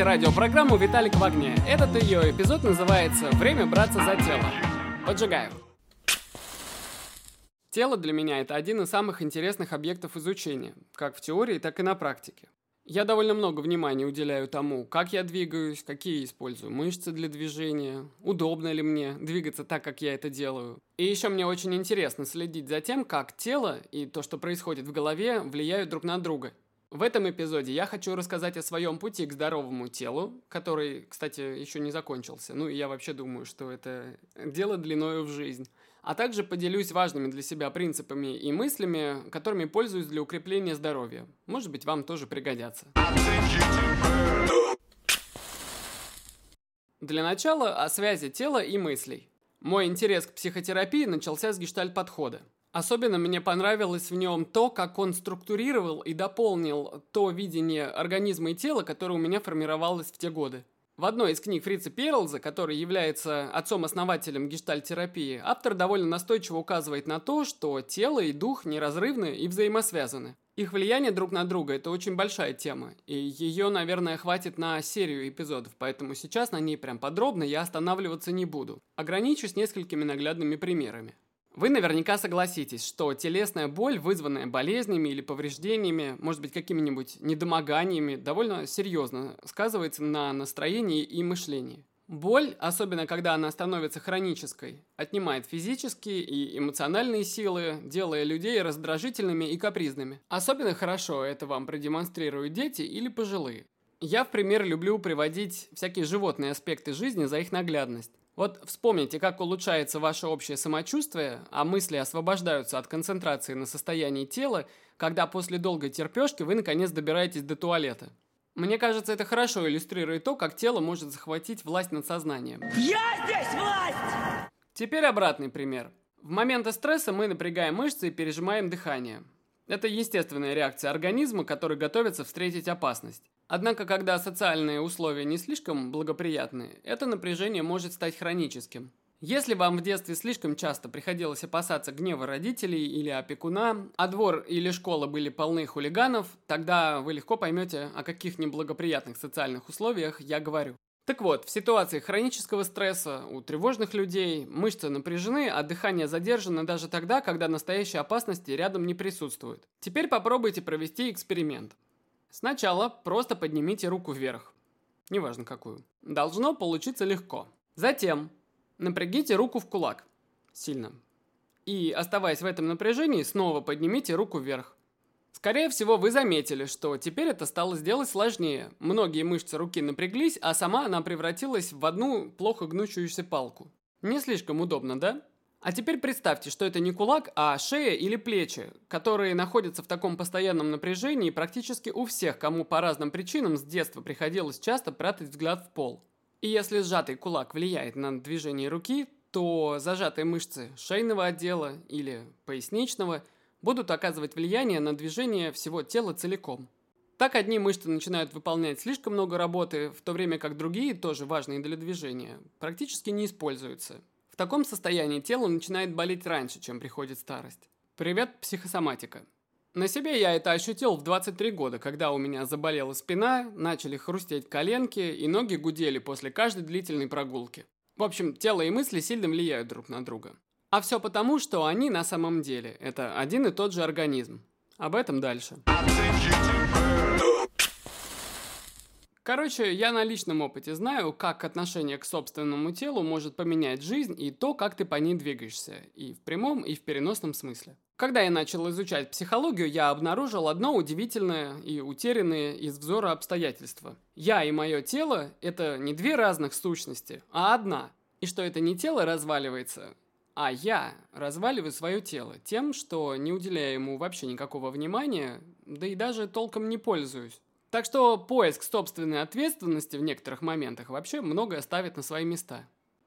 слушаете радиопрограмму «Виталик в огне». Этот ее эпизод называется «Время браться за тело». Поджигаю. Тело для меня – это один из самых интересных объектов изучения, как в теории, так и на практике. Я довольно много внимания уделяю тому, как я двигаюсь, какие использую мышцы для движения, удобно ли мне двигаться так, как я это делаю. И еще мне очень интересно следить за тем, как тело и то, что происходит в голове, влияют друг на друга. В этом эпизоде я хочу рассказать о своем пути к здоровому телу, который, кстати, еще не закончился. Ну, я вообще думаю, что это дело длиною в жизнь а также поделюсь важными для себя принципами и мыслями, которыми пользуюсь для укрепления здоровья. Может быть, вам тоже пригодятся. Для начала о связи тела и мыслей. Мой интерес к психотерапии начался с гештальт-подхода. Особенно мне понравилось в нем то, как он структурировал и дополнил то видение организма и тела, которое у меня формировалось в те годы. В одной из книг Фрица Перлза, который является отцом-основателем гештальтерапии, автор довольно настойчиво указывает на то, что тело и дух неразрывны и взаимосвязаны. Их влияние друг на друга – это очень большая тема, и ее, наверное, хватит на серию эпизодов, поэтому сейчас на ней прям подробно я останавливаться не буду. Ограничусь несколькими наглядными примерами. Вы наверняка согласитесь, что телесная боль, вызванная болезнями или повреждениями, может быть какими-нибудь недомоганиями, довольно серьезно сказывается на настроении и мышлении. Боль, особенно когда она становится хронической, отнимает физические и эмоциональные силы, делая людей раздражительными и капризными. Особенно хорошо это вам продемонстрируют дети или пожилые. Я в пример люблю приводить всякие животные аспекты жизни за их наглядность. Вот вспомните, как улучшается ваше общее самочувствие, а мысли освобождаются от концентрации на состоянии тела, когда после долгой терпешки вы наконец добираетесь до туалета. Мне кажется, это хорошо иллюстрирует то, как тело может захватить власть над сознанием. Я здесь власть! Теперь обратный пример. В моменты стресса мы напрягаем мышцы и пережимаем дыхание. Это естественная реакция организма, который готовится встретить опасность. Однако, когда социальные условия не слишком благоприятны, это напряжение может стать хроническим. Если вам в детстве слишком часто приходилось опасаться гнева родителей или опекуна, а двор или школа были полны хулиганов, тогда вы легко поймете, о каких неблагоприятных социальных условиях я говорю. Так вот, в ситуации хронического стресса у тревожных людей мышцы напряжены, а дыхание задержано даже тогда, когда настоящей опасности рядом не присутствует. Теперь попробуйте провести эксперимент. Сначала просто поднимите руку вверх. Неважно какую. Должно получиться легко. Затем напрягите руку в кулак. Сильно. И, оставаясь в этом напряжении, снова поднимите руку вверх. Скорее всего, вы заметили, что теперь это стало сделать сложнее. Многие мышцы руки напряглись, а сама она превратилась в одну плохо гнущуюся палку. Не слишком удобно, да? А теперь представьте, что это не кулак, а шея или плечи, которые находятся в таком постоянном напряжении практически у всех, кому по разным причинам с детства приходилось часто прятать взгляд в пол. И если сжатый кулак влияет на движение руки, то зажатые мышцы шейного отдела или поясничного будут оказывать влияние на движение всего тела целиком. Так одни мышцы начинают выполнять слишком много работы, в то время как другие, тоже важные для движения, практически не используются – таком состоянии тело начинает болеть раньше, чем приходит старость. Привет, психосоматика. На себе я это ощутил в 23 года, когда у меня заболела спина, начали хрустеть коленки и ноги гудели после каждой длительной прогулки. В общем, тело и мысли сильно влияют друг на друга. А все потому, что они на самом деле – это один и тот же организм. Об этом дальше. Короче, я на личном опыте знаю, как отношение к собственному телу может поменять жизнь и то, как ты по ней двигаешься, и в прямом, и в переносном смысле. Когда я начал изучать психологию, я обнаружил одно удивительное и утерянное из взора обстоятельство. Я и мое тело – это не две разных сущности, а одна. И что это не тело разваливается, а я разваливаю свое тело тем, что не уделяя ему вообще никакого внимания, да и даже толком не пользуюсь. Так что поиск собственной ответственности в некоторых моментах вообще многое ставит на свои места.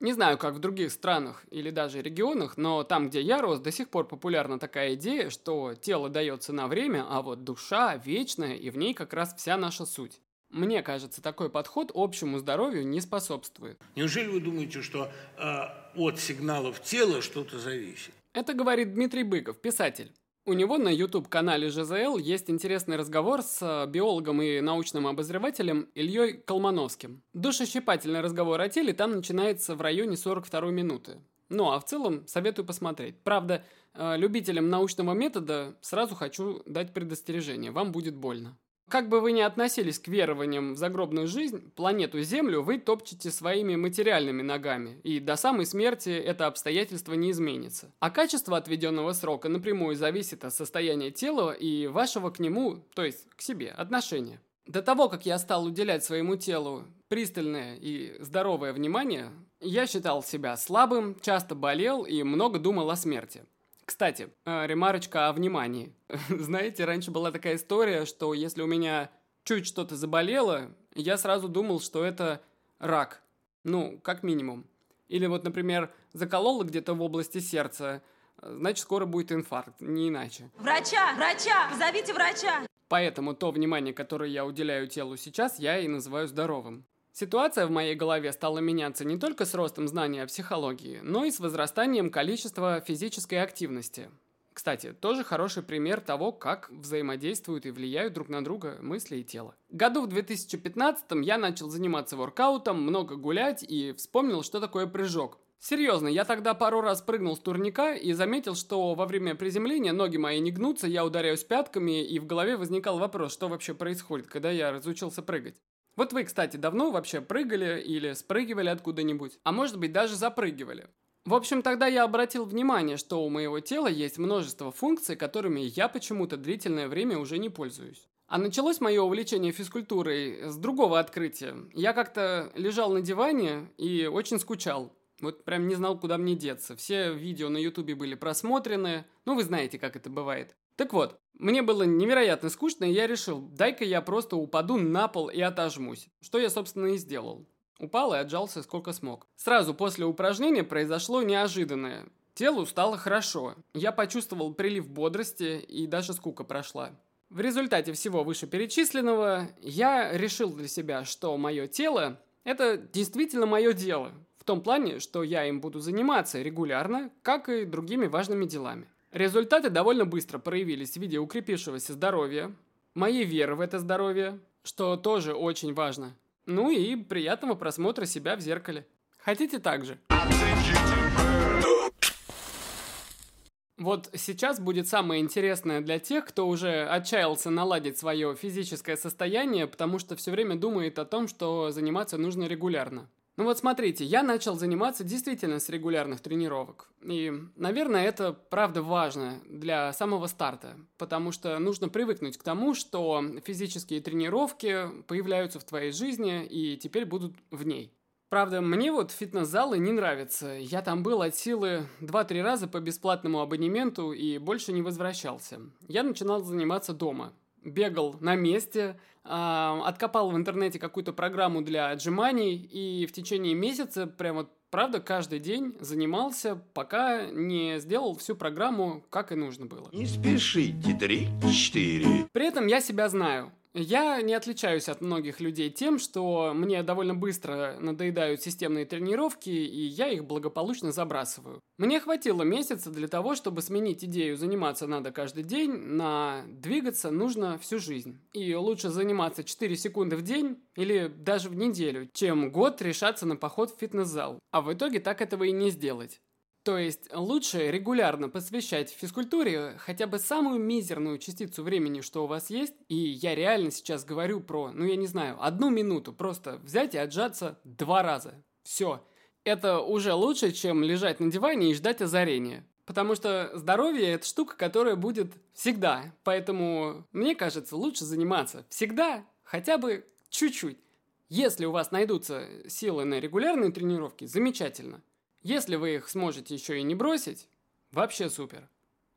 Не знаю, как в других странах или даже регионах, но там, где я рос, до сих пор популярна такая идея, что тело дается на время, а вот душа вечная, и в ней как раз вся наша суть. Мне кажется, такой подход общему здоровью не способствует. Неужели вы думаете, что э, от сигналов тела что-то зависит? Это говорит Дмитрий Быков, писатель. У него на YouTube-канале ЖЗЛ есть интересный разговор с э, биологом и научным обозревателем Ильей Колмановским. Душещипательный разговор о теле там начинается в районе 42 минуты. Ну, а в целом советую посмотреть. Правда, э, любителям научного метода сразу хочу дать предостережение. Вам будет больно. Как бы вы ни относились к верованиям в загробную жизнь, планету Землю вы топчете своими материальными ногами, и до самой смерти это обстоятельство не изменится. А качество отведенного срока напрямую зависит от состояния тела и вашего к нему, то есть к себе, отношения. До того, как я стал уделять своему телу пристальное и здоровое внимание, я считал себя слабым, часто болел и много думал о смерти. Кстати, э, ремарочка о внимании. Знаете, раньше была такая история, что если у меня чуть что-то заболело, я сразу думал, что это рак. Ну, как минимум. Или вот, например, закололо где-то в области сердца, значит, скоро будет инфаркт, не иначе. Врача! Врача! Позовите врача! Поэтому то внимание, которое я уделяю телу сейчас, я и называю здоровым. Ситуация в моей голове стала меняться не только с ростом знаний о психологии, но и с возрастанием количества физической активности. Кстати, тоже хороший пример того, как взаимодействуют и влияют друг на друга мысли и тело. Году в 2015 я начал заниматься воркаутом, много гулять и вспомнил, что такое прыжок. Серьезно, я тогда пару раз прыгнул с турника и заметил, что во время приземления ноги мои не гнутся, я ударяюсь пятками, и в голове возникал вопрос, что вообще происходит, когда я разучился прыгать. Вот вы, кстати, давно вообще прыгали или спрыгивали откуда-нибудь, а может быть даже запрыгивали. В общем, тогда я обратил внимание, что у моего тела есть множество функций, которыми я почему-то длительное время уже не пользуюсь. А началось мое увлечение физкультурой с другого открытия. Я как-то лежал на диване и очень скучал. Вот прям не знал, куда мне деться. Все видео на ютубе были просмотрены. Ну, вы знаете, как это бывает. Так вот, мне было невероятно скучно, и я решил, дай-ка я просто упаду на пол и отожмусь. Что я, собственно, и сделал. Упал и отжался сколько смог. Сразу после упражнения произошло неожиданное. Телу стало хорошо. Я почувствовал прилив бодрости, и даже скука прошла. В результате всего вышеперечисленного я решил для себя, что мое тело – это действительно мое дело. В том плане, что я им буду заниматься регулярно, как и другими важными делами. Результаты довольно быстро проявились в виде укрепившегося здоровья, моей веры в это здоровье, что тоже очень важно. Ну и приятного просмотра себя в зеркале. Хотите так же? Вот сейчас будет самое интересное для тех, кто уже отчаялся наладить свое физическое состояние, потому что все время думает о том, что заниматься нужно регулярно. Ну вот смотрите, я начал заниматься действительно с регулярных тренировок. И, наверное, это правда важно для самого старта, потому что нужно привыкнуть к тому, что физические тренировки появляются в твоей жизни и теперь будут в ней. Правда, мне вот фитнес-залы не нравятся. Я там был от силы 2-3 раза по бесплатному абонементу и больше не возвращался. Я начинал заниматься дома. Бегал на месте – откопал в интернете какую-то программу для отжиманий и в течение месяца прямо правда, каждый день занимался, пока не сделал всю программу, как и нужно было. Не спешите, три-четыре. При этом я себя знаю. Я не отличаюсь от многих людей тем, что мне довольно быстро надоедают системные тренировки, и я их благополучно забрасываю. Мне хватило месяца для того, чтобы сменить идею заниматься надо каждый день на двигаться нужно всю жизнь. И лучше заниматься 4 секунды в день или даже в неделю, чем год решаться на поход в фитнес-зал. А в итоге так этого и не сделать. То есть лучше регулярно посвящать физкультуре хотя бы самую мизерную частицу времени, что у вас есть. И я реально сейчас говорю про, ну я не знаю, одну минуту. Просто взять и отжаться два раза. Все. Это уже лучше, чем лежать на диване и ждать озарения. Потому что здоровье – это штука, которая будет всегда. Поэтому, мне кажется, лучше заниматься всегда, хотя бы чуть-чуть. Если у вас найдутся силы на регулярные тренировки, замечательно. Если вы их сможете еще и не бросить, вообще супер.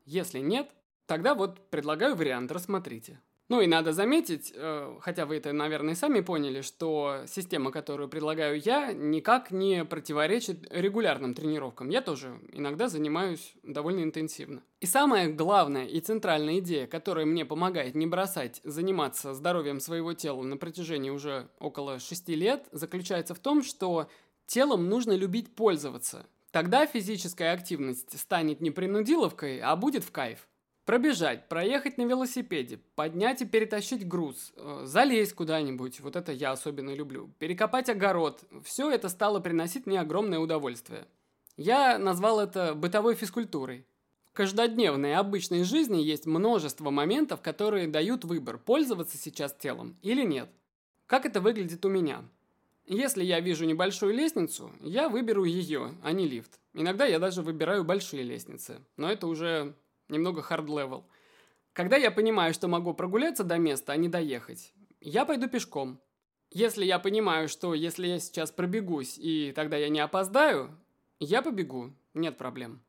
Если нет, тогда вот предлагаю вариант, рассмотрите. Ну и надо заметить, э, хотя вы это, наверное, сами поняли, что система, которую предлагаю я, никак не противоречит регулярным тренировкам. Я тоже иногда занимаюсь довольно интенсивно. И самая главная и центральная идея, которая мне помогает не бросать заниматься здоровьем своего тела на протяжении уже около 6 лет, заключается в том, что Телом нужно любить пользоваться. Тогда физическая активность станет не принудиловкой, а будет в кайф. Пробежать, проехать на велосипеде, поднять и перетащить груз, э, залезть куда-нибудь, вот это я особенно люблю, перекопать огород, все это стало приносить мне огромное удовольствие. Я назвал это бытовой физкультурой. В каждодневной обычной жизни есть множество моментов, которые дают выбор, пользоваться сейчас телом или нет. Как это выглядит у меня? Если я вижу небольшую лестницу, я выберу ее, а не лифт. Иногда я даже выбираю большие лестницы, но это уже немного hard level. Когда я понимаю, что могу прогуляться до места, а не доехать, я пойду пешком. Если я понимаю, что если я сейчас пробегусь и тогда я не опоздаю, я побегу, нет проблем.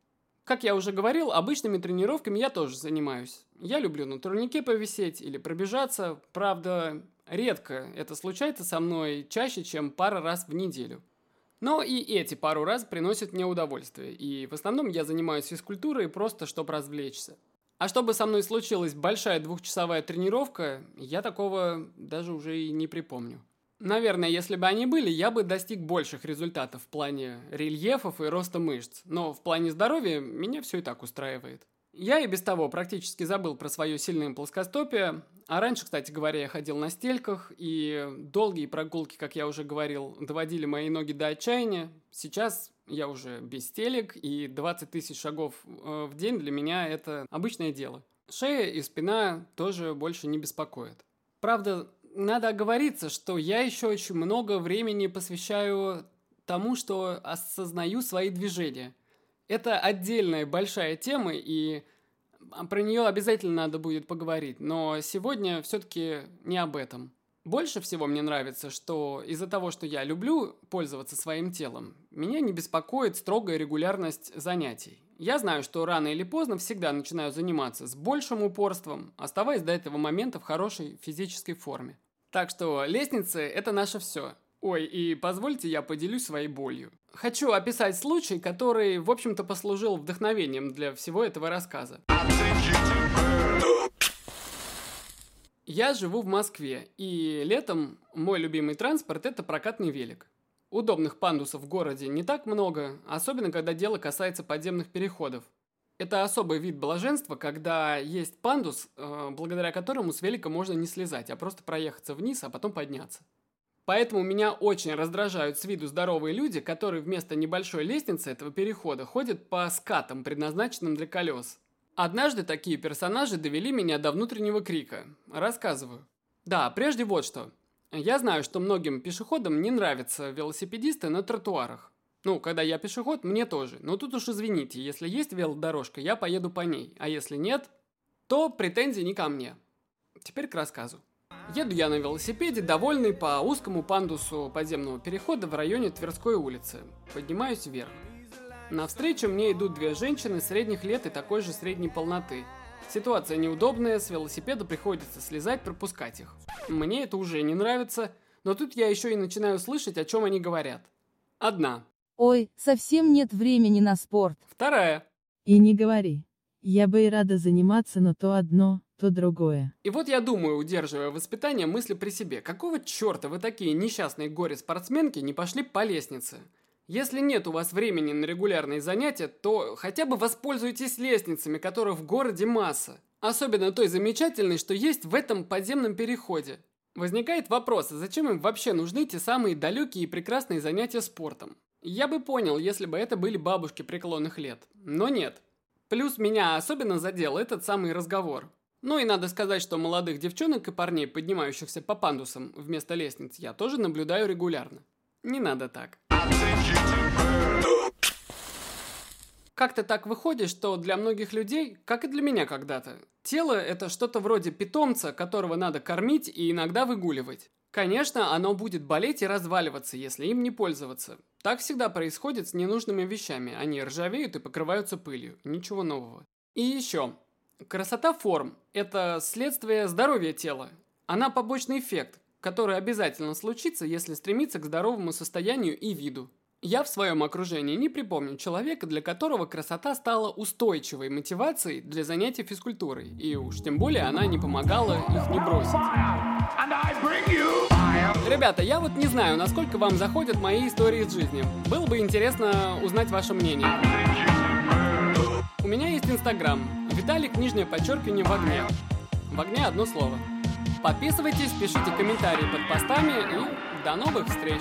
Как я уже говорил, обычными тренировками я тоже занимаюсь. Я люблю на турнике повисеть или пробежаться, правда, редко это случается со мной чаще, чем пара раз в неделю. Но и эти пару раз приносят мне удовольствие, и в основном я занимаюсь физкультурой просто, чтобы развлечься. А чтобы со мной случилась большая двухчасовая тренировка, я такого даже уже и не припомню. Наверное, если бы они были, я бы достиг больших результатов в плане рельефов и роста мышц, но в плане здоровья меня все и так устраивает. Я и без того практически забыл про свое сильное плоскостопие, а раньше, кстати говоря, я ходил на стельках, и долгие прогулки, как я уже говорил, доводили мои ноги до отчаяния. Сейчас я уже без стелек, и 20 тысяч шагов э, в день для меня это обычное дело. Шея и спина тоже больше не беспокоят. Правда, надо оговориться, что я еще очень много времени посвящаю тому, что осознаю свои движения. Это отдельная большая тема, и про нее обязательно надо будет поговорить, но сегодня все-таки не об этом. Больше всего мне нравится, что из-за того, что я люблю пользоваться своим телом, меня не беспокоит строгая регулярность занятий. Я знаю, что рано или поздно всегда начинаю заниматься с большим упорством, оставаясь до этого момента в хорошей физической форме. Так что лестницы – это наше все. Ой, и позвольте я поделюсь своей болью. Хочу описать случай, который, в общем-то, послужил вдохновением для всего этого рассказа. Я живу в Москве, и летом мой любимый транспорт – это прокатный велик. Удобных пандусов в городе не так много, особенно когда дело касается подземных переходов. Это особый вид блаженства, когда есть пандус, э, благодаря которому с велика можно не слезать, а просто проехаться вниз, а потом подняться. Поэтому меня очень раздражают с виду здоровые люди, которые вместо небольшой лестницы этого перехода ходят по скатам, предназначенным для колес. Однажды такие персонажи довели меня до внутреннего крика. Рассказываю. Да, прежде вот что. Я знаю, что многим пешеходам не нравятся велосипедисты на тротуарах. Ну, когда я пешеход, мне тоже. Но тут уж извините, если есть велодорожка, я поеду по ней. А если нет, то претензии не ко мне. Теперь к рассказу. Еду я на велосипеде, довольный по узкому пандусу подземного перехода в районе Тверской улицы. Поднимаюсь вверх. Навстречу мне идут две женщины средних лет и такой же средней полноты. Ситуация неудобная, с велосипеда приходится слезать, пропускать их. Мне это уже не нравится, но тут я еще и начинаю слышать, о чем они говорят. Одна. Ой, совсем нет времени на спорт. Вторая. И не говори. Я бы и рада заниматься, но то одно, то другое. И вот я думаю, удерживая воспитание, мысли при себе. Какого черта вы такие несчастные горе-спортсменки не пошли по лестнице? Если нет у вас времени на регулярные занятия, то хотя бы воспользуйтесь лестницами, которых в городе масса. Особенно той замечательной, что есть в этом подземном переходе. Возникает вопрос, зачем им вообще нужны те самые далекие и прекрасные занятия спортом? Я бы понял, если бы это были бабушки преклонных лет. Но нет. Плюс меня особенно задел этот самый разговор. Ну и надо сказать, что молодых девчонок и парней, поднимающихся по пандусам вместо лестниц, я тоже наблюдаю регулярно. Не надо так. Как-то так выходит, что для многих людей, как и для меня когда-то, тело – это что-то вроде питомца, которого надо кормить и иногда выгуливать. Конечно, оно будет болеть и разваливаться, если им не пользоваться. Так всегда происходит с ненужными вещами. Они ржавеют и покрываются пылью. Ничего нового. И еще. Красота форм – это следствие здоровья тела. Она побочный эффект, который обязательно случится, если стремиться к здоровому состоянию и виду. Я в своем окружении не припомню человека, для которого красота стала устойчивой мотивацией для занятий физкультурой, и уж тем более она не помогала их не бросить. Ребята, я вот не знаю, насколько вам заходят мои истории из жизни. Было бы интересно узнать ваше мнение. У меня есть Инстаграм, Виталик, нижнее подчеркивание в огне. В огне одно слово. Подписывайтесь, пишите комментарии под постами и до новых встреч!